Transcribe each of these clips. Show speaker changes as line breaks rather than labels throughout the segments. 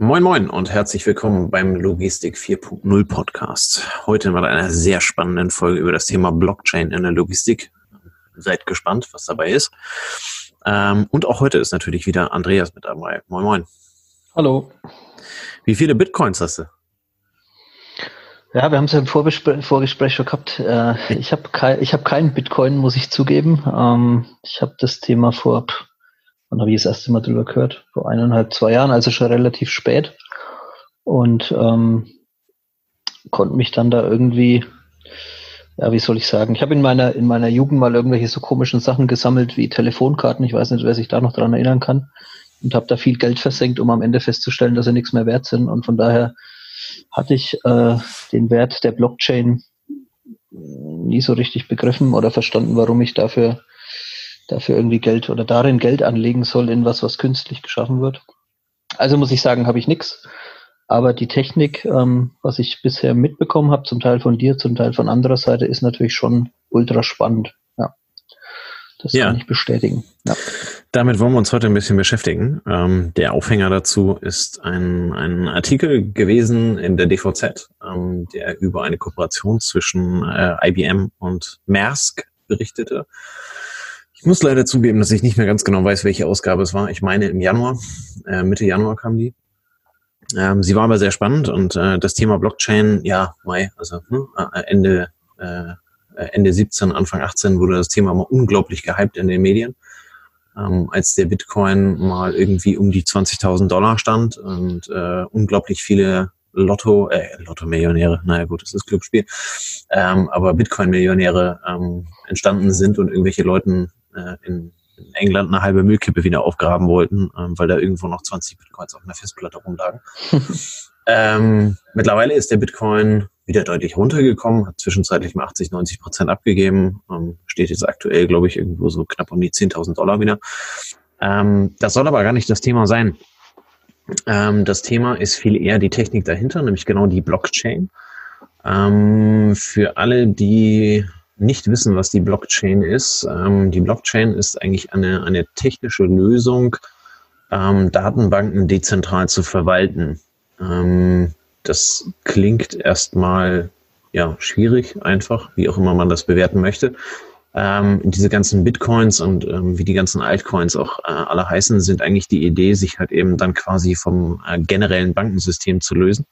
Moin Moin und herzlich willkommen beim Logistik 4.0 Podcast. Heute mit einer sehr spannenden Folge über das Thema Blockchain in der Logistik. Seid gespannt, was dabei ist. Ähm, und auch heute ist natürlich wieder Andreas mit dabei. Moin Moin.
Hallo.
Wie viele Bitcoins hast du?
Ja, wir haben es ja im Vorgespräch, Vorgespräch schon gehabt. Äh, ich habe kein, hab keinen Bitcoin, muss ich zugeben. Ähm, ich habe das Thema vor, wann habe ich das erste Mal drüber gehört? Vor eineinhalb, zwei Jahren, also schon relativ spät. Und ähm, konnte mich dann da irgendwie, ja, wie soll ich sagen, ich habe in meiner, in meiner Jugend mal irgendwelche so komischen Sachen gesammelt wie Telefonkarten. Ich weiß nicht, wer sich da noch dran erinnern kann. Und habe da viel Geld versenkt, um am Ende festzustellen, dass sie nichts mehr wert sind. Und von daher hatte ich äh, den Wert der Blockchain nie so richtig begriffen oder verstanden, warum ich dafür, dafür irgendwie Geld oder darin Geld anlegen soll in was, was künstlich geschaffen wird. Also muss ich sagen, habe ich nichts. Aber die Technik, ähm, was ich bisher mitbekommen habe, zum Teil von dir, zum Teil von anderer Seite, ist natürlich schon ultra spannend. Ja. Das ja. kann ich bestätigen. Ja.
Damit wollen wir uns heute ein bisschen beschäftigen. Ähm, der Aufhänger dazu ist ein, ein Artikel gewesen in der DVZ, ähm, der über eine Kooperation zwischen äh, IBM und Maersk berichtete. Ich muss leider zugeben, dass ich nicht mehr ganz genau weiß, welche Ausgabe es war. Ich meine im Januar, äh, Mitte Januar kam die. Ähm, sie war aber sehr spannend und äh, das Thema Blockchain, ja, Mai, also äh, Ende, äh, Ende 17, Anfang 18 wurde das Thema mal unglaublich gehypt in den Medien ähm, als der Bitcoin mal irgendwie um die 20.000 Dollar stand und äh, unglaublich viele Lotto, äh, Lotto-Millionäre, naja gut, das ist Glücksspiel, ähm, aber Bitcoin-Millionäre ähm, entstanden sind und irgendwelche Leuten äh, in, England eine halbe Müllkippe wieder aufgraben wollten, ähm, weil da irgendwo noch 20 Bitcoins auf einer Festplatte rumlagen. ähm, mittlerweile ist der Bitcoin wieder deutlich runtergekommen, hat zwischenzeitlich mal 80, 90 Prozent abgegeben, ähm, steht jetzt aktuell, glaube ich, irgendwo so knapp um die 10.000 Dollar wieder. Ähm, das soll aber gar nicht das Thema sein. Ähm, das Thema ist viel eher die Technik dahinter, nämlich genau die Blockchain. Ähm, für alle, die nicht wissen, was die Blockchain ist, ähm, die Blockchain ist eigentlich eine, eine technische Lösung, ähm, Datenbanken dezentral zu verwalten. Ähm, das klingt erstmal ja schwierig, einfach, wie auch immer man das bewerten möchte. Ähm, diese ganzen Bitcoins und ähm, wie die ganzen Altcoins auch äh, alle heißen, sind eigentlich die Idee, sich halt eben dann quasi vom äh, generellen Bankensystem zu lösen,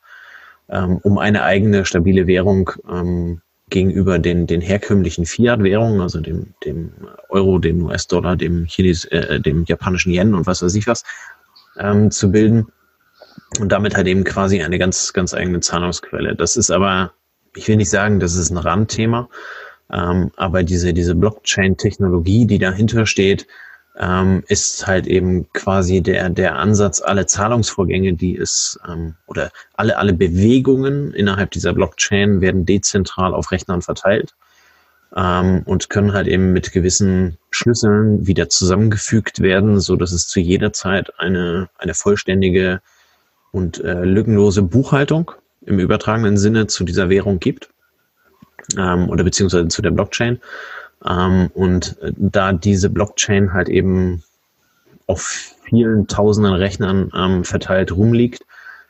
ähm, um eine eigene stabile Währung ähm, gegenüber den, den herkömmlichen Fiat-Währungen, also dem, dem Euro, dem US-Dollar, dem Chines, äh, dem japanischen Yen und was weiß ich was, ähm, zu bilden und damit halt eben quasi eine ganz, ganz eigene Zahlungsquelle. Das ist aber, ich will nicht sagen, das ist ein Randthema, ähm, aber diese, diese Blockchain-Technologie, die dahinter steht, ähm, ist halt eben quasi der, der Ansatz, alle Zahlungsvorgänge, die es, ähm, oder alle, alle Bewegungen innerhalb dieser Blockchain werden dezentral auf Rechnern verteilt ähm, und können halt eben mit gewissen Schlüsseln wieder zusammengefügt werden, so dass es zu jeder Zeit eine, eine vollständige und äh, lückenlose Buchhaltung im übertragenen Sinne zu dieser Währung gibt ähm, oder beziehungsweise zu der Blockchain. Ähm, und äh, da diese Blockchain halt eben auf vielen tausenden Rechnern ähm, verteilt rumliegt,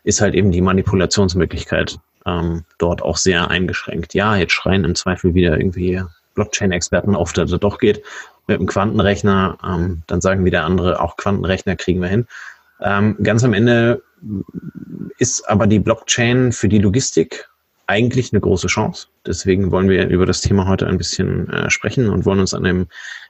ist halt eben die Manipulationsmöglichkeit ähm, dort auch sehr eingeschränkt. Ja, jetzt schreien im Zweifel wieder irgendwie Blockchain-Experten auf, dass das doch geht mit einem Quantenrechner. Ähm, dann sagen wieder andere, auch Quantenrechner kriegen wir hin. Ähm, ganz am Ende ist aber die Blockchain für die Logistik eigentlich eine große Chance. Deswegen wollen wir über das Thema heute ein bisschen äh, sprechen und wollen uns an dem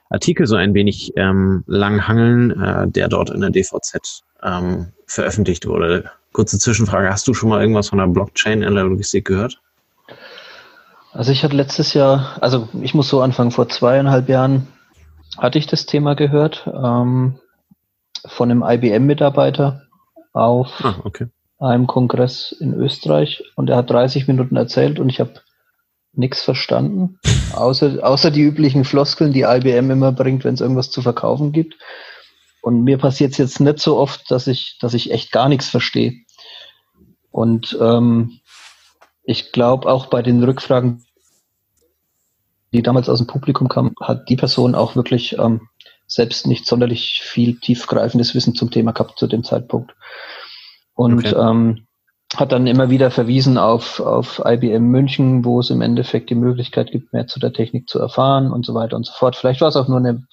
Artikel so ein wenig ähm, lang hangeln, äh, der dort in der DVZ ähm, veröffentlicht wurde. Kurze Zwischenfrage, hast du schon mal irgendwas von der Blockchain in der Logistik gehört?
Also ich hatte letztes Jahr, also ich muss so anfangen, vor zweieinhalb Jahren hatte ich das Thema gehört ähm, von einem IBM-Mitarbeiter, auf ah, okay. Einem Kongress in Österreich und er hat 30 Minuten erzählt und ich habe nichts verstanden, außer, außer die üblichen Floskeln, die IBM immer bringt, wenn es irgendwas zu verkaufen gibt. Und mir passiert es jetzt nicht so oft, dass ich, dass ich echt gar nichts verstehe. Und ähm, ich glaube auch bei den Rückfragen, die damals aus dem Publikum kamen, hat die Person auch wirklich ähm, selbst nicht sonderlich viel tiefgreifendes Wissen zum Thema gehabt zu dem Zeitpunkt. Und okay. ähm, hat dann immer wieder verwiesen auf, auf IBM München, wo es im Endeffekt die Möglichkeit gibt, mehr zu der Technik zu erfahren und so weiter und so fort. Vielleicht war es auch nur eine,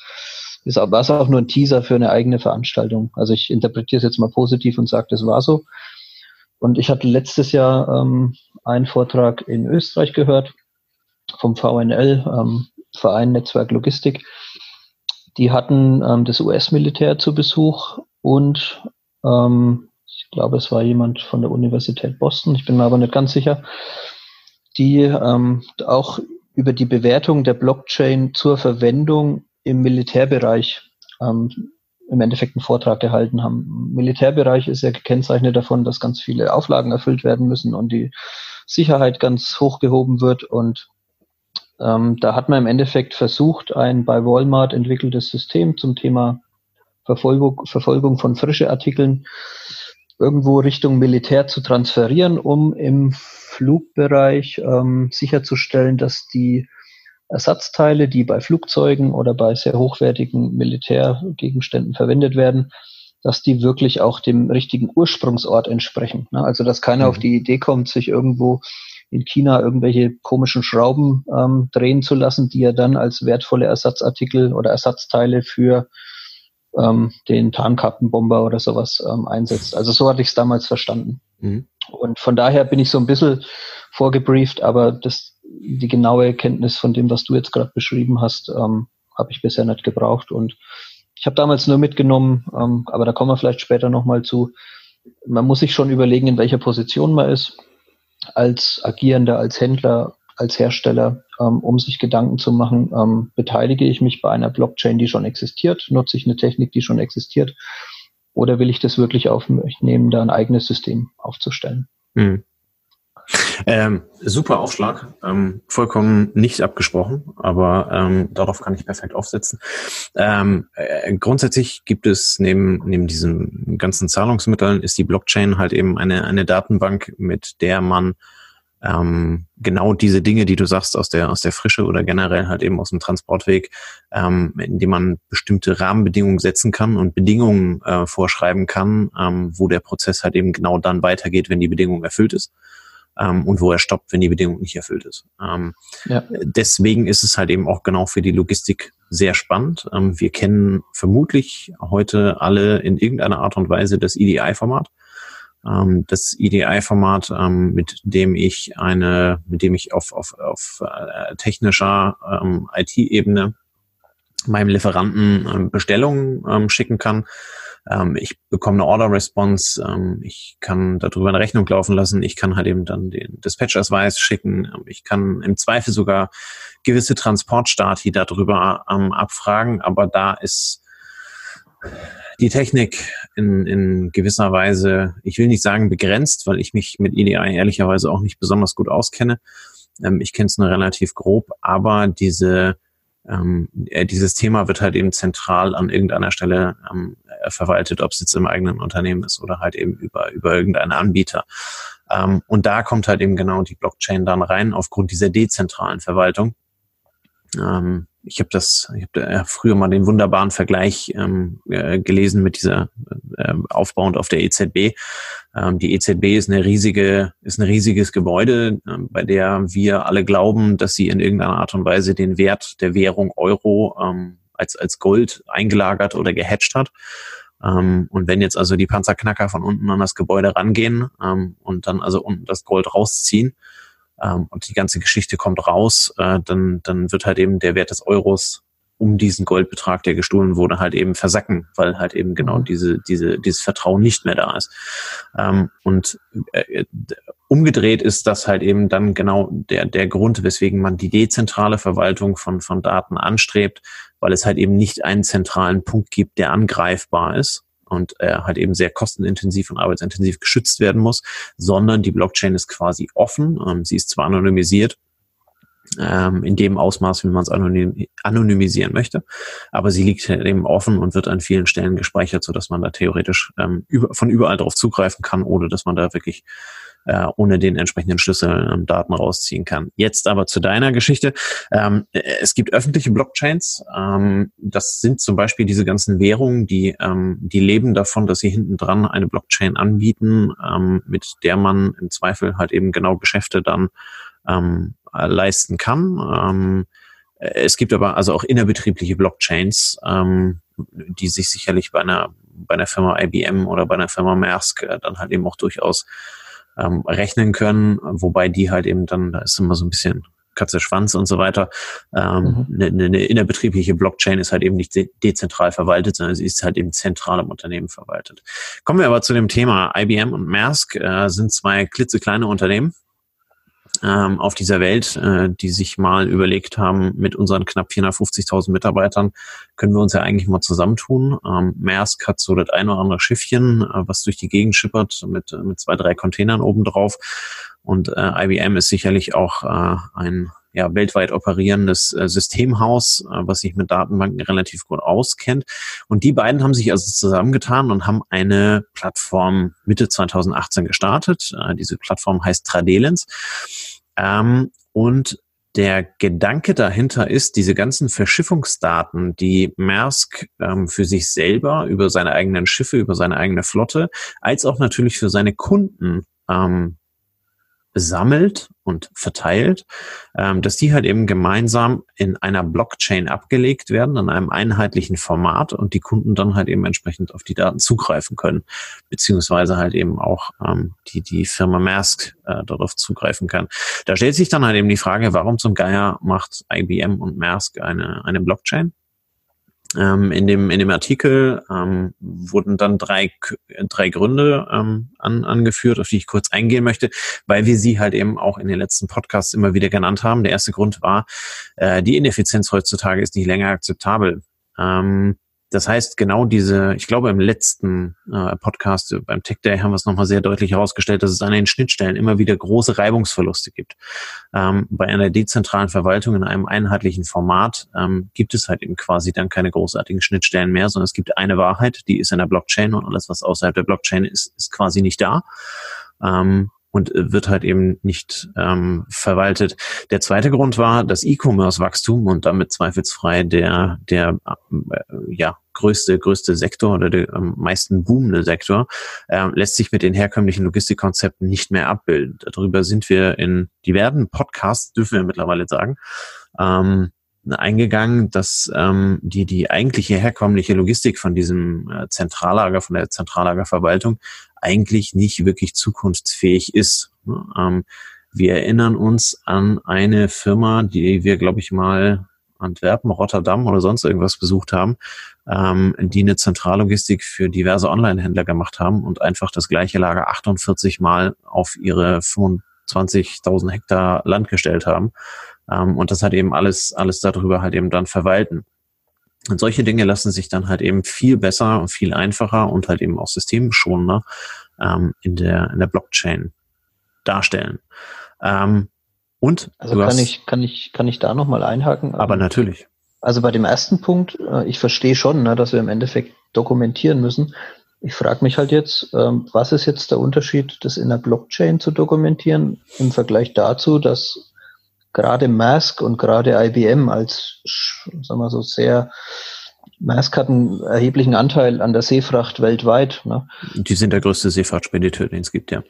ist, war es auch nur ein Teaser für eine eigene Veranstaltung. Also ich interpretiere es jetzt mal positiv und sage, das war so. Und ich hatte letztes Jahr ähm, einen Vortrag in Österreich gehört vom VNL, ähm, Verein Netzwerk Logistik. Die hatten ähm, das US-Militär zu Besuch und ähm, glaube, es war jemand von der Universität Boston, ich bin mir aber nicht ganz sicher, die ähm, auch über die Bewertung der Blockchain zur Verwendung im Militärbereich ähm, im Endeffekt einen Vortrag gehalten haben. Militärbereich ist ja gekennzeichnet davon, dass ganz viele Auflagen erfüllt werden müssen und die Sicherheit ganz hochgehoben wird. Und ähm, da hat man im Endeffekt versucht, ein bei Walmart entwickeltes System zum Thema Verfolgung, Verfolgung von frische Artikeln irgendwo Richtung Militär zu transferieren, um im Flugbereich ähm, sicherzustellen, dass die Ersatzteile, die bei Flugzeugen oder bei sehr hochwertigen Militärgegenständen verwendet werden, dass die wirklich auch dem richtigen Ursprungsort entsprechen. Ne? Also dass keiner mhm. auf die Idee kommt, sich irgendwo in China irgendwelche komischen Schrauben ähm, drehen zu lassen, die er dann als wertvolle Ersatzartikel oder Ersatzteile für ähm, den Tarnkappenbomber oder sowas ähm, einsetzt. Also so hatte ich es damals verstanden. Mhm. Und von daher bin ich so ein bisschen vorgebrieft, aber das, die genaue Kenntnis von dem, was du jetzt gerade beschrieben hast, ähm, habe ich bisher nicht gebraucht. Und ich habe damals nur mitgenommen, ähm, aber da kommen wir vielleicht später nochmal zu. Man muss sich schon überlegen, in welcher Position man ist. Als Agierender, als Händler, als Hersteller, ähm, um sich Gedanken zu machen, ähm, beteilige ich mich bei einer Blockchain, die schon existiert, nutze ich eine Technik, die schon existiert, oder will ich das wirklich auf da ein eigenes System aufzustellen? Hm.
Ähm, super Aufschlag, ähm, vollkommen nicht abgesprochen, aber ähm, darauf kann ich perfekt aufsetzen. Ähm, äh, grundsätzlich gibt es neben, neben diesen ganzen Zahlungsmitteln ist die Blockchain halt eben eine, eine Datenbank, mit der man ähm, genau diese Dinge, die du sagst aus der aus der Frische oder generell halt eben aus dem Transportweg, ähm, indem man bestimmte Rahmenbedingungen setzen kann und Bedingungen äh, vorschreiben kann, ähm, wo der Prozess halt eben genau dann weitergeht, wenn die Bedingung erfüllt ist ähm, und wo er stoppt, wenn die Bedingung nicht erfüllt ist. Ähm, ja. Deswegen ist es halt eben auch genau für die Logistik sehr spannend. Ähm, wir kennen vermutlich heute alle in irgendeiner Art und Weise das EDI-Format ähm, das EDI-Format, ähm, mit dem ich eine, mit dem ich auf, auf, auf äh, technischer ähm, IT-Ebene meinem Lieferanten ähm, Bestellungen ähm, schicken kann. Ähm, ich bekomme eine Order-Response, ähm, ich kann darüber eine Rechnung laufen lassen, ich kann halt eben dann den Dispatch-Ausweis schicken, ähm, ich kann im Zweifel sogar gewisse Transportstati darüber ähm, abfragen, aber da ist die Technik in, in gewisser Weise, ich will nicht sagen begrenzt, weil ich mich mit EDI ehrlicherweise auch nicht besonders gut auskenne. Ähm, ich kenne es nur relativ grob, aber diese ähm, äh, dieses Thema wird halt eben zentral an irgendeiner Stelle ähm, äh, verwaltet, ob es jetzt im eigenen Unternehmen ist oder halt eben über, über irgendeinen Anbieter. Ähm, und da kommt halt eben genau die Blockchain dann rein aufgrund dieser dezentralen Verwaltung. Ähm, ich habe das, ich habe äh, früher mal den wunderbaren Vergleich ähm, äh, gelesen mit dieser äh, aufbauend auf der EZB. Ähm, die EZB ist eine riesige, ist ein riesiges Gebäude, äh, bei der wir alle glauben, dass sie in irgendeiner Art und Weise den Wert der Währung Euro ähm, als als Gold eingelagert oder gehatcht hat. Ähm, und wenn jetzt also die Panzerknacker von unten an das Gebäude rangehen ähm, und dann also unten das Gold rausziehen, ähm, und die ganze Geschichte kommt raus, äh, dann, dann wird halt eben der Wert des Euros um diesen Goldbetrag, der gestohlen wurde, halt eben versacken, weil halt eben genau mhm. diese, diese, dieses Vertrauen nicht mehr da ist. Ähm, und äh, umgedreht ist das halt eben dann genau der, der Grund, weswegen man die dezentrale Verwaltung von, von Daten anstrebt, weil es halt eben nicht einen zentralen Punkt gibt, der angreifbar ist, und äh, halt eben sehr kostenintensiv und arbeitsintensiv geschützt werden muss, sondern die Blockchain ist quasi offen. Ähm, sie ist zwar anonymisiert, ähm, in dem Ausmaß, wie man es anonym, anonymisieren möchte. Aber sie liegt halt eben offen und wird an vielen Stellen gespeichert, so dass man da theoretisch ähm, über, von überall drauf zugreifen kann, ohne dass man da wirklich äh, ohne den entsprechenden Schlüssel ähm, Daten rausziehen kann. Jetzt aber zu deiner Geschichte. Ähm, es gibt öffentliche Blockchains. Ähm, das sind zum Beispiel diese ganzen Währungen, die, ähm, die leben davon, dass sie hinten dran eine Blockchain anbieten, ähm, mit der man im Zweifel halt eben genau Geschäfte dann ähm, leisten kann. Ähm, es gibt aber also auch innerbetriebliche Blockchains, ähm, die sich sicherlich bei einer, bei einer Firma IBM oder bei einer Firma Maersk äh, dann halt eben auch durchaus ähm, rechnen können, wobei die halt eben dann, da ist immer so ein bisschen Katze Schwanz und so weiter. Ähm, mhm. eine, eine innerbetriebliche Blockchain ist halt eben nicht de dezentral verwaltet, sondern sie ist halt eben zentral im Unternehmen verwaltet. Kommen wir aber zu dem Thema. IBM und Maersk äh, sind zwei klitzekleine Unternehmen, ähm, auf dieser Welt, äh, die sich mal überlegt haben, mit unseren knapp 450.000 Mitarbeitern können wir uns ja eigentlich mal zusammentun. Ähm, Maersk hat so das ein oder andere Schiffchen, äh, was durch die Gegend schippert mit, mit zwei, drei Containern obendrauf. Und äh, IBM ist sicherlich auch äh, ein ja, weltweit operierendes äh, Systemhaus, äh, was sich mit Datenbanken relativ gut auskennt. Und die beiden haben sich also zusammengetan und haben eine Plattform Mitte 2018 gestartet. Äh, diese Plattform heißt Tradelens. Ähm, und der Gedanke dahinter ist, diese ganzen Verschiffungsdaten, die Maersk ähm, für sich selber über seine eigenen Schiffe, über seine eigene Flotte, als auch natürlich für seine Kunden ähm, sammelt und verteilt, ähm, dass die halt eben gemeinsam in einer Blockchain abgelegt werden, in einem einheitlichen Format und die Kunden dann halt eben entsprechend auf die Daten zugreifen können, beziehungsweise halt eben auch ähm, die, die Firma Maersk äh, darauf zugreifen kann. Da stellt sich dann halt eben die Frage, warum zum Geier macht IBM und Maersk eine, eine Blockchain? Ähm, in, dem, in dem Artikel ähm, wurden dann drei, drei Gründe ähm, an, angeführt, auf die ich kurz eingehen möchte, weil wir sie halt eben auch in den letzten Podcasts immer wieder genannt haben. Der erste Grund war, äh, die Ineffizienz heutzutage ist nicht länger akzeptabel. Ähm, das heißt, genau diese, ich glaube, im letzten äh, Podcast äh, beim Tech Day haben wir es nochmal sehr deutlich herausgestellt, dass es an den Schnittstellen immer wieder große Reibungsverluste gibt. Ähm, bei einer dezentralen Verwaltung in einem einheitlichen Format ähm, gibt es halt eben quasi dann keine großartigen Schnittstellen mehr, sondern es gibt eine Wahrheit, die ist in der Blockchain und alles, was außerhalb der Blockchain ist, ist quasi nicht da. Ähm, und äh, wird halt eben nicht ähm, verwaltet. Der zweite Grund war das E-Commerce-Wachstum und damit zweifelsfrei der der äh, ja größte größte Sektor oder der am meisten boomende Sektor äh, lässt sich mit den herkömmlichen Logistikkonzepten nicht mehr abbilden. Darüber sind wir in diversen Podcasts dürfen wir mittlerweile sagen. Ähm, eingegangen, dass ähm, die, die eigentliche herkömmliche Logistik von diesem äh, Zentrallager, von der Zentrallagerverwaltung eigentlich nicht wirklich zukunftsfähig ist. Ne? Ähm, wir erinnern uns an eine Firma, die wir, glaube ich, mal Antwerpen, Rotterdam oder sonst irgendwas besucht haben, ähm, die eine Zentrallogistik für diverse Online-Händler gemacht haben und einfach das gleiche Lager 48 Mal auf ihre 25.000 Hektar Land gestellt haben. Ähm, und das hat eben alles, alles darüber halt eben dann verwalten. Und solche Dinge lassen sich dann halt eben viel besser und viel einfacher und halt eben auch systemschonender ähm, in, der, in der Blockchain darstellen. Ähm, und
also kann hast, ich, kann ich, kann ich da nochmal einhaken?
Aber natürlich.
Also bei dem ersten Punkt, äh, ich verstehe schon, ne, dass wir im Endeffekt dokumentieren müssen. Ich frage mich halt jetzt, ähm, was ist jetzt der Unterschied, das in der Blockchain zu dokumentieren im Vergleich dazu, dass gerade Mask und gerade IBM als, sagen wir so, sehr Maersk hat einen erheblichen Anteil an der Seefracht weltweit. Ne?
Die sind der größte Seefahrtspediteur, den es gibt, ja.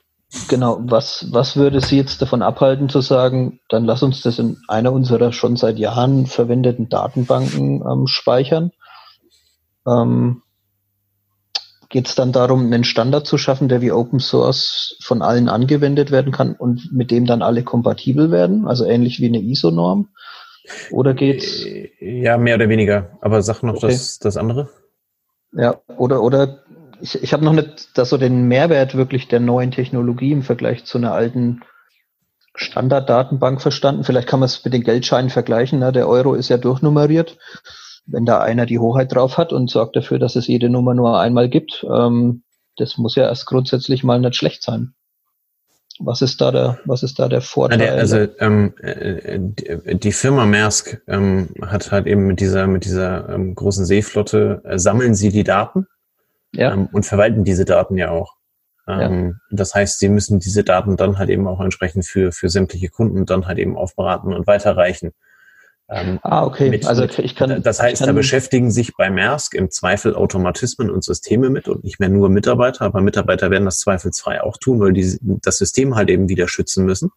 Genau, was, was würde Sie jetzt davon abhalten zu sagen, dann lass uns das in einer unserer schon seit Jahren verwendeten Datenbanken ähm, speichern? Ähm, Geht es dann darum, einen Standard zu schaffen, der wie Open Source von allen angewendet werden kann und mit dem dann alle kompatibel werden, also ähnlich wie eine ISO-Norm? Oder geht's?
Ja, mehr oder weniger. Aber sag noch okay. das, das andere.
Ja, oder, oder ich, ich habe noch nicht das so den Mehrwert wirklich der neuen Technologie im Vergleich zu einer alten Standarddatenbank verstanden. Vielleicht kann man es mit den Geldscheinen vergleichen. Ne? Der Euro ist ja durchnummeriert wenn da einer die Hoheit drauf hat und sorgt dafür, dass es jede Nummer nur einmal gibt, ähm, das muss ja erst grundsätzlich mal nicht schlecht sein. Was ist da der, was ist da der Vorteil?
Also ähm, äh, die Firma Maersk ähm, hat halt eben mit dieser mit dieser ähm, großen Seeflotte äh, sammeln sie die Daten
ja. ähm,
und verwalten diese Daten ja auch. Ähm, ja. Das heißt, sie müssen diese Daten dann halt eben auch entsprechend für, für sämtliche Kunden dann halt eben aufberaten und weiterreichen.
Ähm, ah, okay.
Mit, also ich kann. Das heißt, kann, da beschäftigen sich bei Maersk im Zweifel Automatismen und Systeme mit und nicht mehr nur Mitarbeiter, aber Mitarbeiter werden das zweifelsfrei auch tun, weil die das System halt eben wieder schützen müssen.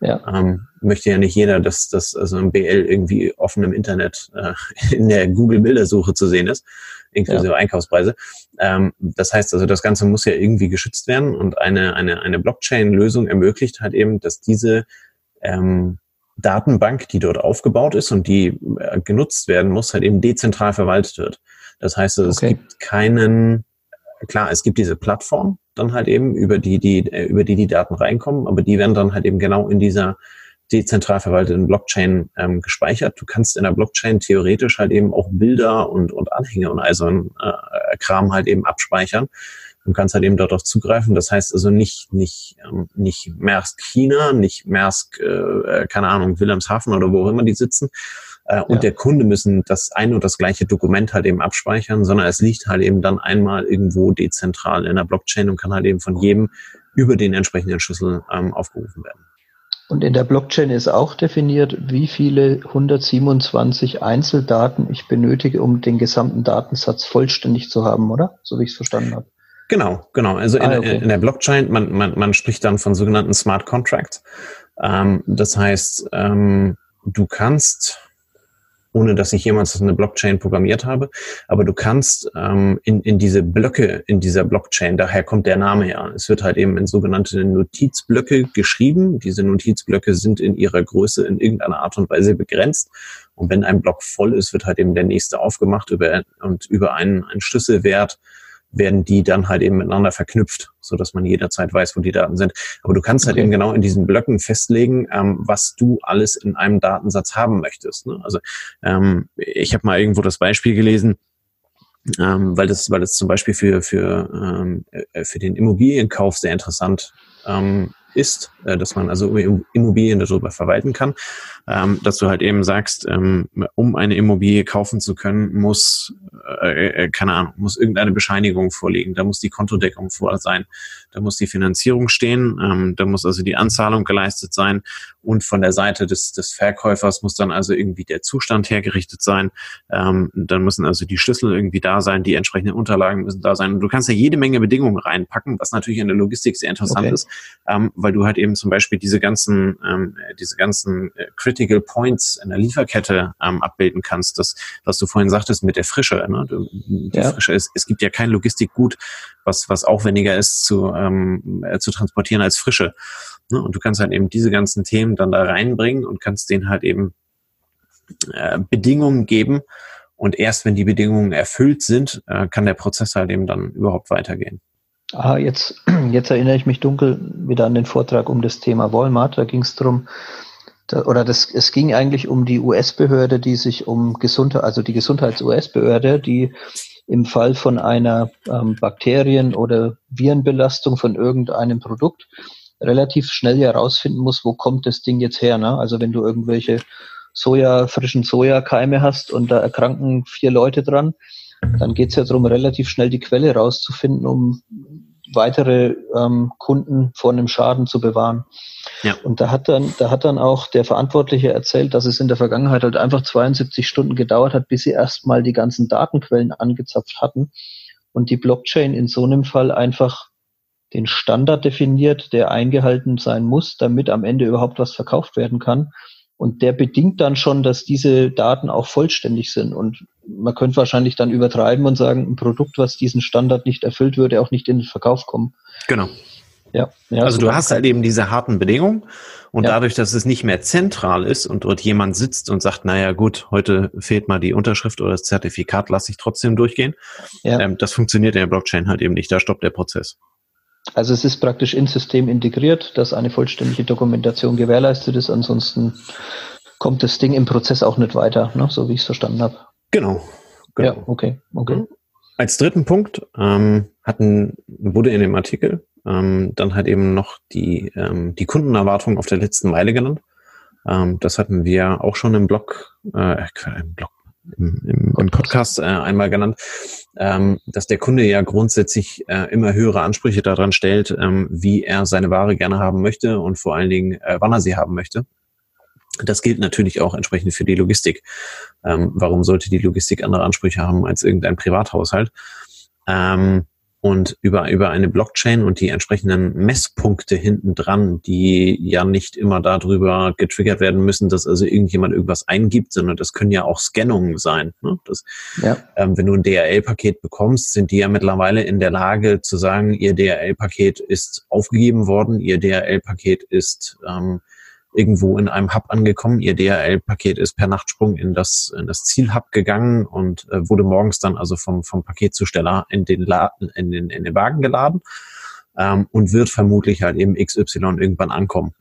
Ja. Ähm, möchte ja nicht jeder, dass das also ein BL irgendwie offen im Internet äh, in der Google-Bildersuche zu sehen ist, inklusive ja. Einkaufspreise. Ähm, das heißt also, das Ganze muss ja irgendwie geschützt werden und eine, eine, eine Blockchain-Lösung ermöglicht halt eben, dass diese ähm, Datenbank, die dort aufgebaut ist und die äh, genutzt werden muss, halt eben dezentral verwaltet wird. Das heißt, also, okay. es gibt keinen, klar, es gibt diese Plattform dann halt eben, über die, die, äh, über die die Daten reinkommen, aber die werden dann halt eben genau in dieser dezentral verwalteten Blockchain ähm, gespeichert. Du kannst in der Blockchain theoretisch halt eben auch Bilder und, und Anhänge und also äh, Kram halt eben abspeichern und kannst halt eben dort auch zugreifen. Das heißt also nicht, nicht, ähm, nicht Maersk China, nicht Maersk, äh, äh, keine Ahnung, Wilhelmshaven oder wo auch immer die sitzen. Äh, und ja. der Kunde müssen das ein und das gleiche Dokument halt eben abspeichern, sondern es liegt halt eben dann einmal irgendwo dezentral in der Blockchain und kann halt eben von jedem über den entsprechenden Schlüssel ähm, aufgerufen werden.
Und in der Blockchain ist auch definiert, wie viele 127 Einzeldaten ich benötige, um den gesamten Datensatz vollständig zu haben, oder? So wie ich es verstanden habe.
Genau, genau. Also in, ah, okay. in, der Blockchain, man, man, man spricht dann von sogenannten Smart Contracts. Ähm, das heißt, ähm, du kannst, ohne dass ich jemals eine Blockchain programmiert habe, aber du kannst ähm, in, in diese Blöcke in dieser Blockchain, daher kommt der Name ja, es wird halt eben in sogenannte Notizblöcke geschrieben. Diese Notizblöcke sind in ihrer Größe in irgendeiner Art und Weise begrenzt. Und wenn ein Block voll ist, wird halt eben der nächste aufgemacht über, und über einen, einen Schlüsselwert werden die dann halt eben miteinander verknüpft, so dass man jederzeit weiß, wo die Daten sind. Aber du kannst halt okay. eben genau in diesen Blöcken festlegen, ähm, was du alles in einem Datensatz haben möchtest. Ne? Also ähm, ich habe mal irgendwo das Beispiel gelesen, ähm, weil das, weil das zum Beispiel für für ähm, äh, für den Immobilienkauf sehr interessant ähm, ist, äh, dass man also Immobilien darüber verwalten kann, ähm, dass du halt eben sagst, ähm, um eine Immobilie kaufen zu können, muss, äh, äh, keine Ahnung, muss irgendeine Bescheinigung vorliegen, da muss die Kontodeckung vor sein, da muss die Finanzierung stehen, ähm, da muss also die Anzahlung geleistet sein und von der Seite des, des Verkäufers muss dann also irgendwie der Zustand hergerichtet sein, ähm, dann müssen also die Schlüssel irgendwie da sein, die entsprechenden Unterlagen müssen da sein. Und du kannst ja jede Menge Bedingungen reinpacken, was natürlich in der Logistik sehr interessant okay. ist, ähm, weil du halt eben zum Beispiel diese ganzen, ähm, diese ganzen äh, Critical Points in der Lieferkette ähm, abbilden kannst. Das, was du vorhin sagtest mit der Frische. Ne? Die ja. Frische ist, es gibt ja kein Logistikgut, was, was aufwendiger ist zu, ähm, äh, zu transportieren als Frische. Ne? Und du kannst halt eben diese ganzen Themen dann da reinbringen und kannst denen halt eben äh, Bedingungen geben. Und erst wenn die Bedingungen erfüllt sind, äh, kann der Prozess halt eben dann überhaupt weitergehen.
Ah, jetzt, jetzt erinnere ich mich dunkel wieder an den Vortrag um das Thema Walmart. Da ging es darum, oder das, es ging eigentlich um die US-Behörde, die sich um Gesundheit, also die Gesundheits-US-Behörde, die im Fall von einer ähm, Bakterien- oder Virenbelastung von irgendeinem Produkt relativ schnell herausfinden muss, wo kommt das Ding jetzt her. Ne? Also wenn du irgendwelche Soja, frischen Sojakeime hast und da erkranken vier Leute dran, dann geht es ja darum, relativ schnell die Quelle rauszufinden, um weitere ähm, Kunden vor einem Schaden zu bewahren. Ja. Und da hat dann, da hat dann auch der Verantwortliche erzählt, dass es in der Vergangenheit halt einfach 72 Stunden gedauert hat, bis sie erstmal die ganzen Datenquellen angezapft hatten und die Blockchain in so einem Fall einfach den Standard definiert, der eingehalten sein muss, damit am Ende überhaupt was verkauft werden kann. Und der bedingt dann schon, dass diese Daten auch vollständig sind. Und man könnte wahrscheinlich dann übertreiben und sagen, ein Produkt, was diesen Standard nicht erfüllt, würde auch nicht in den Verkauf kommen.
Genau. Ja, ja, also du hast halt eben diese harten Bedingungen und ja. dadurch, dass es nicht mehr zentral ist und dort jemand sitzt und sagt, naja gut, heute fehlt mal die Unterschrift oder das Zertifikat, lasse ich trotzdem durchgehen. Ja. Ähm, das funktioniert in der Blockchain halt eben nicht, da stoppt der Prozess.
Also es ist praktisch ins System integriert, dass eine vollständige Dokumentation gewährleistet ist. Ansonsten kommt das Ding im Prozess auch nicht weiter, ne? so wie ich es verstanden habe.
Genau,
genau. Ja, okay, okay.
Als dritten Punkt ähm, hatten, wurde in dem Artikel ähm, dann halt eben noch die, ähm, die Kundenerwartung auf der letzten Meile genannt. Ähm, das hatten wir auch schon im Blog, äh, im Blog, im, im, im Podcast äh, einmal genannt, ähm, dass der Kunde ja grundsätzlich äh, immer höhere Ansprüche daran stellt, ähm, wie er seine Ware gerne haben möchte und vor allen Dingen, äh, wann er sie haben möchte. Das gilt natürlich auch entsprechend für die Logistik. Ähm, warum sollte die Logistik andere Ansprüche haben als irgendein Privathaushalt? Ähm, und über, über eine Blockchain und die entsprechenden Messpunkte hinten dran, die ja nicht immer darüber getriggert werden müssen, dass also irgendjemand irgendwas eingibt, sondern das können ja auch Scannungen sein. Ne? Das, ja. ähm, wenn du ein DRL-Paket bekommst, sind die ja mittlerweile in der Lage zu sagen, ihr DRL-Paket ist aufgegeben worden, ihr DRL-Paket ist ähm, irgendwo in einem Hub angekommen. Ihr DHL-Paket ist per Nachtsprung in das, in das Zielhub gegangen und äh, wurde morgens dann also vom, vom Paketzusteller in den, Laden, in den, in den Wagen geladen ähm, und wird vermutlich halt eben XY irgendwann ankommen.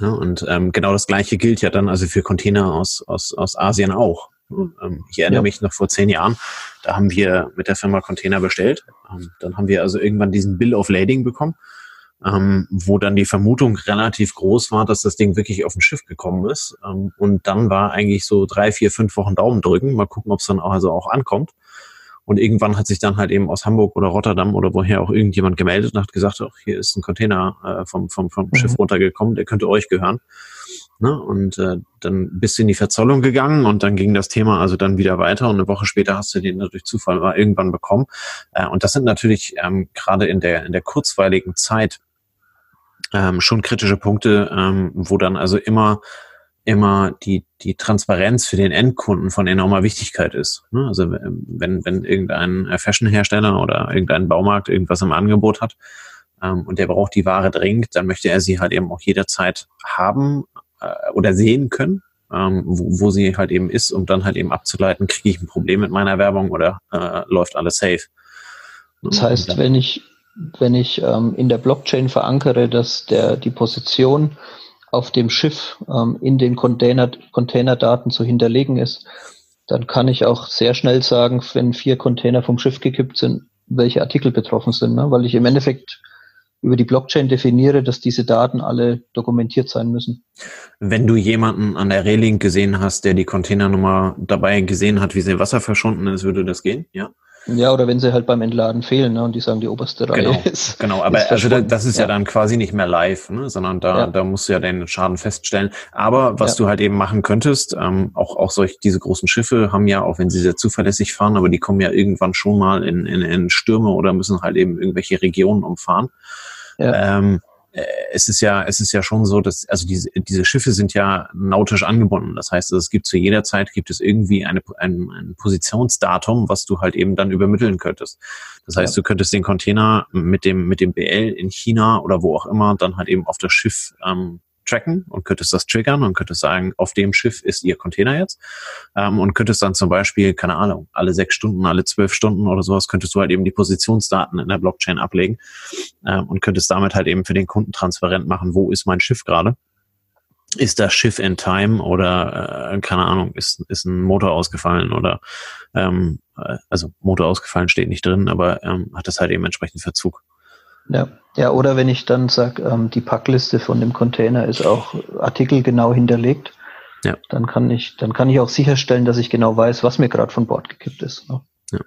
Ja, und ähm, genau das Gleiche gilt ja dann also für Container aus, aus, aus Asien auch. Ähm, ich erinnere mich noch vor zehn Jahren, da haben wir mit der Firma Container bestellt. Ähm, dann haben wir also irgendwann diesen Bill of Lading bekommen ähm, wo dann die Vermutung relativ groß war, dass das Ding wirklich auf ein Schiff gekommen ist. Ähm, und dann war eigentlich so drei, vier, fünf Wochen Daumen drücken, mal gucken, ob es dann auch, also auch ankommt. Und irgendwann hat sich dann halt eben aus Hamburg oder Rotterdam oder woher auch irgendjemand gemeldet und hat gesagt, ach, hier ist ein Container äh, vom, vom, vom mhm. Schiff runtergekommen, der könnte euch gehören. Ne? Und äh, dann bist du in die Verzollung gegangen und dann ging das Thema also dann wieder weiter und eine Woche später hast du den durch Zufall mal irgendwann bekommen. Äh, und das sind natürlich ähm, gerade in der, in der kurzweiligen Zeit ähm, schon kritische Punkte, ähm, wo dann also immer immer die, die Transparenz für den Endkunden von enormer Wichtigkeit ist. Ne? Also wenn, wenn irgendein Fashionhersteller oder irgendein Baumarkt irgendwas im Angebot hat ähm, und der braucht die Ware dringend, dann möchte er sie halt eben auch jederzeit haben äh, oder sehen können, ähm, wo, wo sie halt eben ist, um dann halt eben abzuleiten, kriege ich ein Problem mit meiner Werbung oder äh, läuft alles safe.
Das heißt, wenn ich wenn ich ähm, in der Blockchain verankere, dass der, die Position auf dem Schiff ähm, in den Container, Containerdaten zu hinterlegen ist, dann kann ich auch sehr schnell sagen, wenn vier Container vom Schiff gekippt sind, welche Artikel betroffen sind, ne? weil ich im Endeffekt über die Blockchain definiere, dass diese Daten alle dokumentiert sein müssen.
Wenn du jemanden an der Reling gesehen hast, der die Containernummer dabei gesehen hat, wie sie Wasser verschwunden ist, würde das gehen, ja?
Ja, oder wenn sie halt beim Entladen fehlen ne, und die sagen, die oberste Reihe
genau,
ist.
Genau, aber ist also das ist ja. ja. dann quasi nicht mehr live, ne, sondern da, ja. da musst du ja den Schaden feststellen. Aber was ja. du halt eben machen könntest, ähm, auch, auch solch, diese großen Schiffe haben ja, auch wenn sie sehr zuverlässig fahren, aber die kommen ja irgendwann schon mal in, in, in Stürme oder müssen halt eben irgendwelche Regionen umfahren. Ja. Ähm, äh, es ist ja, es ist ja schon so, dass, also diese, diese Schiffe sind ja nautisch angebunden. Das heißt, es gibt zu jeder Zeit gibt es irgendwie eine, ein, ein Positionsdatum, was du halt eben dann übermitteln könntest. Das heißt, ja. du könntest den Container mit dem, mit dem BL in China oder wo auch immer dann halt eben auf das Schiff ähm, tracken und könntest das triggern und könntest sagen, auf dem Schiff ist Ihr Container jetzt. Ähm, und könntest dann zum Beispiel, keine Ahnung, alle sechs Stunden, alle zwölf Stunden oder sowas, könntest du halt eben die Positionsdaten in der Blockchain ablegen ähm, und könntest damit halt eben für den Kunden transparent machen, wo ist mein Schiff gerade? Ist das Schiff in Time oder äh, keine Ahnung, ist, ist ein Motor ausgefallen oder ähm, äh, also Motor ausgefallen steht nicht drin, aber ähm, hat das halt eben entsprechend Verzug.
Ja, ja oder wenn ich dann sage, ähm, die Packliste von dem Container ist auch artikelgenau hinterlegt, ja. dann kann ich, dann kann ich auch sicherstellen, dass ich genau weiß, was mir gerade von Bord gekippt ist.
Ne? Ja.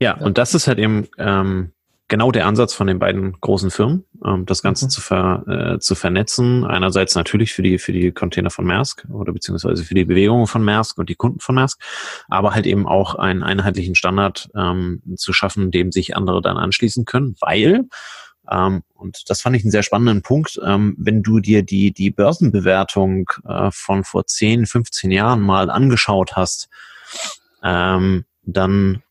ja. ja, und das ist halt eben ähm, genau der Ansatz von den beiden großen Firmen, ähm, das Ganze mhm. zu, ver, äh, zu vernetzen. Einerseits natürlich für die, für die Container von Maersk oder beziehungsweise für die Bewegungen von Maersk und die Kunden von Maersk, aber halt eben auch einen einheitlichen Standard ähm, zu schaffen, dem sich andere dann anschließen können, weil ähm, und das fand ich einen sehr spannenden Punkt. Ähm, wenn du dir die, die Börsenbewertung äh, von vor 10, 15 Jahren mal angeschaut hast, ähm, dann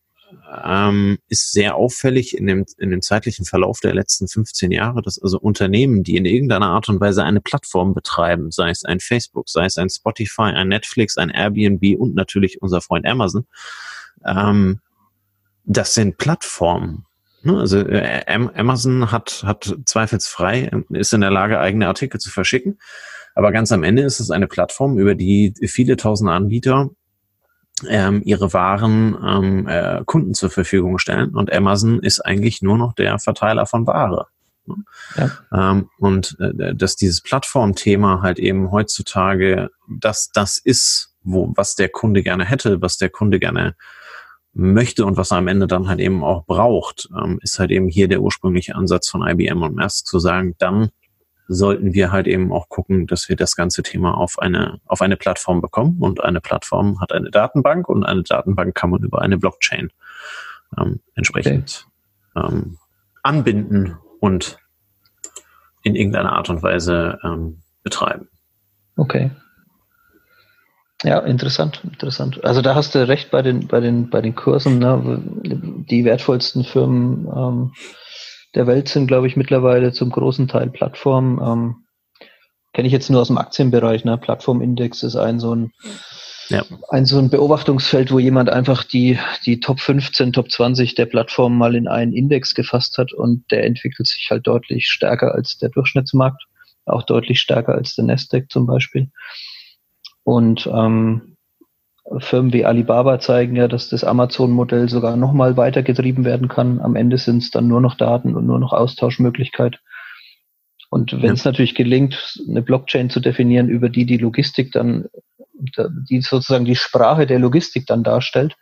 ähm, ist sehr auffällig in dem, in dem zeitlichen Verlauf der letzten 15 Jahre, dass also Unternehmen, die in irgendeiner Art und Weise eine Plattform betreiben, sei es ein Facebook, sei es ein Spotify, ein Netflix, ein Airbnb und natürlich unser Freund Amazon, ähm, das sind Plattformen. Ne? Also äh, Amazon hat, hat zweifelsfrei, ist in der Lage, eigene Artikel zu verschicken. Aber ganz am Ende ist es eine Plattform, über die viele tausend Anbieter ähm, ihre Waren ähm, äh, Kunden zur Verfügung stellen. Und Amazon ist eigentlich nur noch der Verteiler von Ware. Ja. Ähm, und äh, dass dieses Plattformthema halt eben heutzutage das, das ist, wo, was der Kunde gerne hätte, was der Kunde gerne möchte und was er am Ende dann halt eben auch braucht, ähm, ist halt eben hier der ursprüngliche Ansatz von IBM und Maersk zu sagen, dann sollten wir halt eben auch gucken, dass wir das ganze Thema auf eine, auf eine Plattform bekommen. Und eine Plattform hat eine Datenbank und eine Datenbank kann man über eine Blockchain ähm, entsprechend okay. ähm, anbinden und in irgendeiner Art und Weise ähm, betreiben.
Okay. Ja, interessant, interessant. Also da hast du recht bei den, bei den, bei den Kursen. Ne? Die wertvollsten Firmen ähm, der Welt sind, glaube ich, mittlerweile zum großen Teil Plattformen. Ähm, Kenne ich jetzt nur aus dem Aktienbereich. Ne? Plattformindex ist ein so ein, ja. ein so ein Beobachtungsfeld, wo jemand einfach die, die Top 15, Top 20 der Plattformen mal in einen Index gefasst hat und der entwickelt sich halt deutlich stärker als der Durchschnittsmarkt, auch deutlich stärker als der Nasdaq zum Beispiel. Und ähm, Firmen wie Alibaba zeigen ja, dass das Amazon-Modell sogar nochmal weitergetrieben werden kann. Am Ende sind es dann nur noch Daten und nur noch Austauschmöglichkeit. Und wenn ja. es natürlich gelingt, eine Blockchain zu definieren, über die die Logistik dann, die sozusagen die Sprache der Logistik dann darstellt,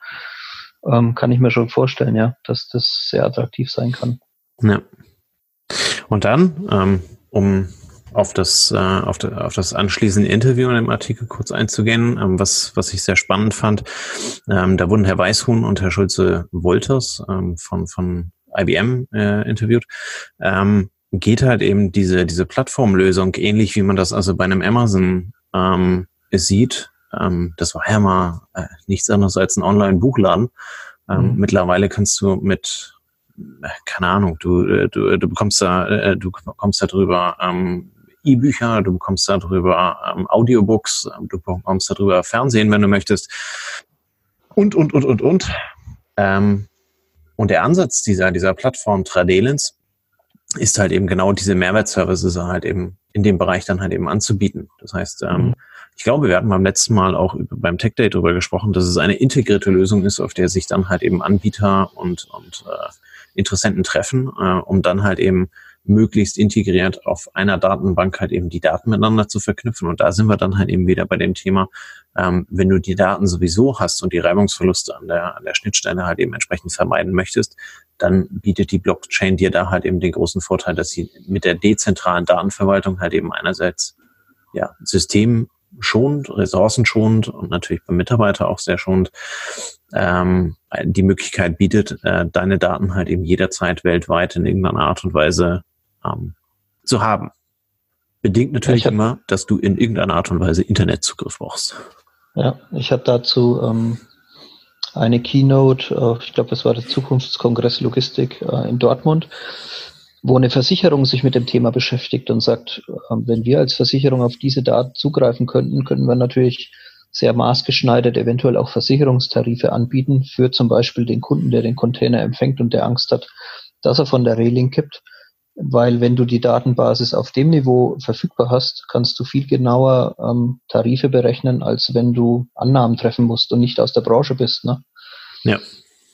ähm, kann ich mir schon vorstellen, ja, dass das sehr attraktiv sein kann.
Ja. Und dann, ähm, um auf das, äh, auf, de, auf das anschließende Interview in dem Artikel kurz einzugehen, ähm, was, was ich sehr spannend fand. Ähm, da wurden Herr Weißhuhn und Herr Schulze-Wolters ähm, von, von IBM äh, interviewt. Ähm, geht halt eben diese, diese Plattformlösung ähnlich wie man das also bei einem Amazon ähm, sieht. Ähm, das war ja mal äh, nichts anderes als ein Online-Buchladen. Ähm, mhm. Mittlerweile kannst du mit äh, keine Ahnung, du, äh, du, du bekommst da, äh, du bekommst da drüber ähm, E-Bücher, du bekommst darüber ähm, Audiobooks, ähm, du bekommst darüber Fernsehen, wenn du möchtest. Und, und, und, und, und. Ähm, und der Ansatz dieser, dieser Plattform Tradelens ist halt eben genau diese Mehrwertservices halt eben in dem Bereich dann halt eben anzubieten. Das heißt, ähm, mhm. ich glaube, wir hatten beim letzten Mal auch beim Tech Day darüber gesprochen, dass es eine integrierte Lösung ist, auf der sich dann halt eben Anbieter und, und äh, Interessenten treffen, äh, um dann halt eben möglichst integriert auf einer Datenbank halt eben die Daten miteinander zu verknüpfen. Und da sind wir dann halt eben wieder bei dem Thema, ähm, wenn du die Daten sowieso hast und die Reibungsverluste an der, an der Schnittstelle halt eben entsprechend vermeiden möchtest, dann bietet die Blockchain dir da halt eben den großen Vorteil, dass sie mit der dezentralen Datenverwaltung halt eben einerseits ja, System schonend, ressourcenschonend und natürlich beim Mitarbeiter auch sehr schonend ähm, die Möglichkeit bietet, äh, deine Daten halt eben jederzeit weltweit in irgendeiner Art und Weise ähm, zu haben. Bedingt natürlich ja, immer, dass du in irgendeiner Art und Weise Internetzugriff brauchst.
Ja, ich habe dazu ähm, eine Keynote, äh, ich glaube, es war der Zukunftskongress Logistik äh, in Dortmund, wo eine Versicherung sich mit dem Thema beschäftigt und sagt, äh, wenn wir als Versicherung auf diese Daten zugreifen könnten, könnten wir natürlich sehr maßgeschneidert eventuell auch Versicherungstarife anbieten für zum Beispiel den Kunden, der den Container empfängt und der Angst hat, dass er von der Reling kippt weil wenn du die Datenbasis auf dem Niveau verfügbar hast, kannst du viel genauer ähm, Tarife berechnen, als wenn du Annahmen treffen musst und nicht aus der Branche bist. Ne? Ja.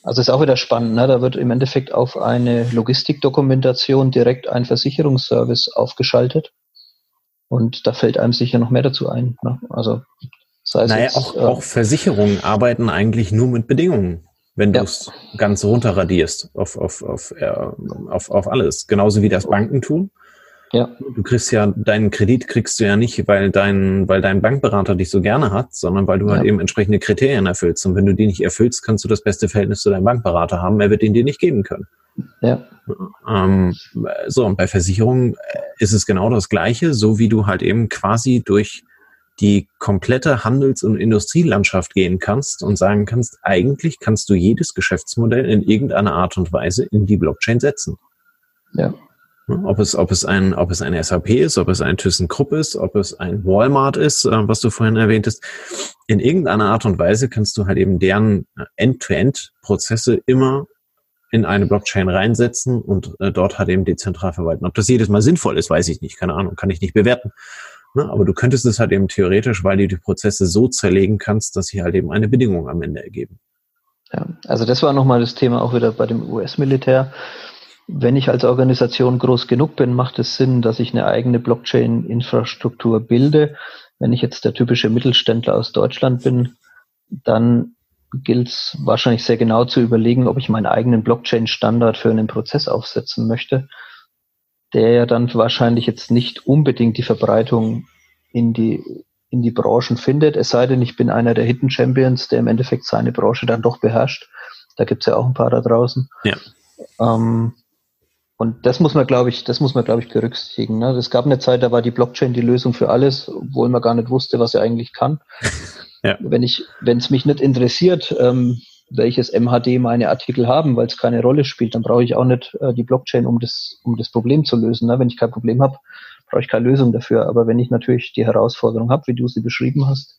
Also ist auch wieder spannend. Ne? Da wird im Endeffekt auf eine Logistikdokumentation direkt ein Versicherungsservice aufgeschaltet und da fällt einem sicher noch mehr dazu ein. Ne? Also
das heißt naja, jetzt, auch, äh, auch Versicherungen arbeiten eigentlich nur mit Bedingungen wenn du es ganz runterradierst auf, auf, auf, äh, auf, auf alles. Genauso wie das Banken tun. Ja. Du kriegst ja, deinen Kredit kriegst du ja nicht, weil dein, weil dein Bankberater dich so gerne hat, sondern weil du halt ja. halt eben entsprechende Kriterien erfüllst. Und wenn du die nicht erfüllst, kannst du das beste Verhältnis zu deinem Bankberater haben. Er wird den dir nicht geben können. Ja. Ähm, so, und bei Versicherungen ist es genau das Gleiche, so wie du halt eben quasi durch die komplette Handels- und Industrielandschaft gehen kannst und sagen kannst, eigentlich kannst du jedes Geschäftsmodell in irgendeiner Art und Weise in die Blockchain setzen. Ja. Ob es, ob es ein, ob es eine SAP ist, ob es ein ThyssenKrupp ist, ob es ein Walmart ist, äh, was du vorhin erwähntest. In irgendeiner Art und Weise kannst du halt eben deren End-to-End-Prozesse immer in eine Blockchain reinsetzen und äh, dort halt eben dezentral verwalten. Ob das jedes Mal sinnvoll ist, weiß ich nicht. Keine Ahnung, kann ich nicht bewerten. Ne? Aber du könntest es halt eben theoretisch, weil du die Prozesse so zerlegen kannst, dass sie halt eben eine Bedingung am Ende ergeben.
Ja, also das war nochmal das Thema auch wieder bei dem US-Militär. Wenn ich als Organisation groß genug bin, macht es Sinn, dass ich eine eigene Blockchain-Infrastruktur bilde. Wenn ich jetzt der typische Mittelständler aus Deutschland bin, dann gilt es wahrscheinlich sehr genau zu überlegen, ob ich meinen eigenen Blockchain-Standard für einen Prozess aufsetzen möchte, der ja dann wahrscheinlich jetzt nicht unbedingt die Verbreitung in die, in die Branchen findet, es sei denn, ich bin einer der Hidden Champions, der im Endeffekt seine Branche dann doch beherrscht. Da gibt's ja auch ein paar da draußen.
Ja.
Ähm, und das muss man, glaube ich, das muss man, glaube ich, berücksichtigen. Ne? Es gab eine Zeit, da war die Blockchain die Lösung für alles, obwohl man gar nicht wusste, was er eigentlich kann. Ja. Wenn ich, wenn es mich nicht interessiert, ähm, welches MHD meine Artikel haben, weil es keine Rolle spielt, dann brauche ich auch nicht äh, die Blockchain, um das, um das Problem zu lösen. Ne? Wenn ich kein Problem habe, brauche ich keine Lösung dafür. Aber wenn ich natürlich die Herausforderung habe, wie du sie beschrieben hast,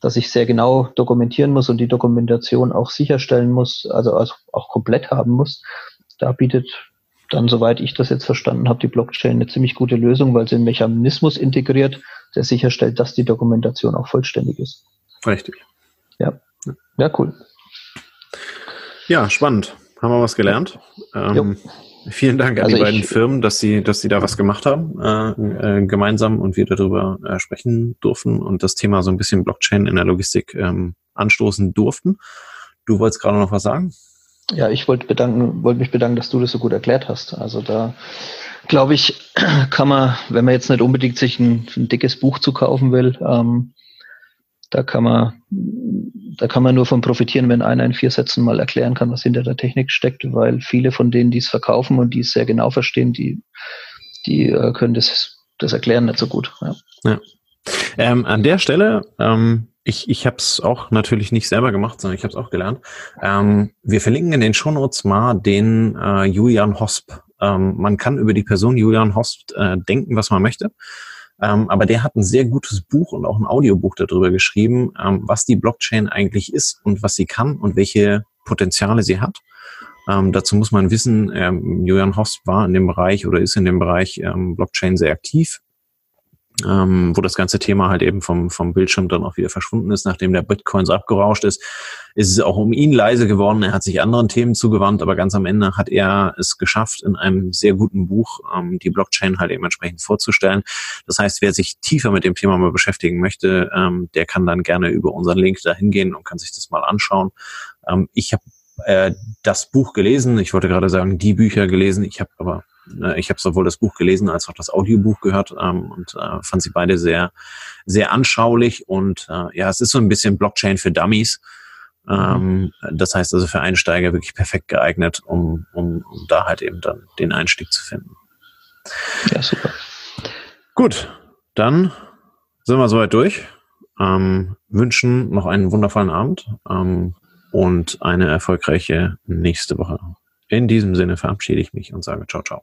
dass ich sehr genau dokumentieren muss und die Dokumentation auch sicherstellen muss, also auch komplett haben muss, da bietet dann, soweit ich das jetzt verstanden habe, die Blockchain eine ziemlich gute Lösung, weil sie einen Mechanismus integriert, der sicherstellt, dass die Dokumentation auch vollständig ist.
Richtig.
Ja. Ja, cool.
Ja, spannend. Haben wir was gelernt. Ähm, vielen Dank an also die beiden Firmen, dass sie, dass sie da was gemacht haben, äh, äh, gemeinsam und wir darüber äh, sprechen durften und das Thema so ein bisschen Blockchain in der Logistik ähm, anstoßen durften. Du wolltest gerade noch was sagen?
Ja, ich wollte bedanken, wollte mich bedanken, dass du das so gut erklärt hast. Also da glaube ich, kann man, wenn man jetzt nicht unbedingt sich ein, ein dickes Buch zu kaufen will, ähm, da kann man, da kann man nur von profitieren, wenn einer in vier Sätzen mal erklären kann, was hinter der Technik steckt, weil viele von denen, die es verkaufen und die es sehr genau verstehen, die, die äh, können das, das erklären nicht so gut. Ja.
ja. Ähm, an der Stelle, ähm, ich, ich habe es auch natürlich nicht selber gemacht, sondern ich habe es auch gelernt. Ähm, wir verlinken in den Shownotes mal den äh, Julian Hosp. Ähm, man kann über die Person Julian Hosp äh, denken, was man möchte. Ähm, aber der hat ein sehr gutes Buch und auch ein Audiobuch darüber geschrieben, ähm, was die Blockchain eigentlich ist und was sie kann und welche Potenziale sie hat. Ähm, dazu muss man wissen, ähm, Julian Hosp war in dem Bereich oder ist in dem Bereich ähm, Blockchain sehr aktiv ähm, wo das ganze Thema halt eben vom, vom Bildschirm dann auch wieder verschwunden ist, nachdem der Bitcoin so abgerauscht ist, ist es auch um ihn leise geworden. Er hat sich anderen Themen zugewandt, aber ganz am Ende hat er es geschafft, in einem sehr guten Buch ähm, die Blockchain halt eben entsprechend vorzustellen. Das heißt, wer sich tiefer mit dem Thema mal beschäftigen möchte, ähm, der kann dann gerne über unseren Link dahin gehen und kann sich das mal anschauen. Ähm, ich habe äh, das Buch gelesen. Ich wollte gerade sagen, die Bücher gelesen. Ich habe aber ich habe sowohl das Buch gelesen als auch das Audiobuch gehört ähm, und äh, fand sie beide sehr, sehr anschaulich und äh, ja, es ist so ein bisschen Blockchain für Dummies. Ähm, das heißt also für Einsteiger wirklich perfekt geeignet, um, um, um da halt eben dann den Einstieg zu finden.
Ja, super.
Gut, dann sind wir soweit durch. Ähm, wünschen noch einen wundervollen Abend ähm, und eine erfolgreiche nächste Woche. In diesem Sinne verabschiede ich mich und sage ciao, ciao.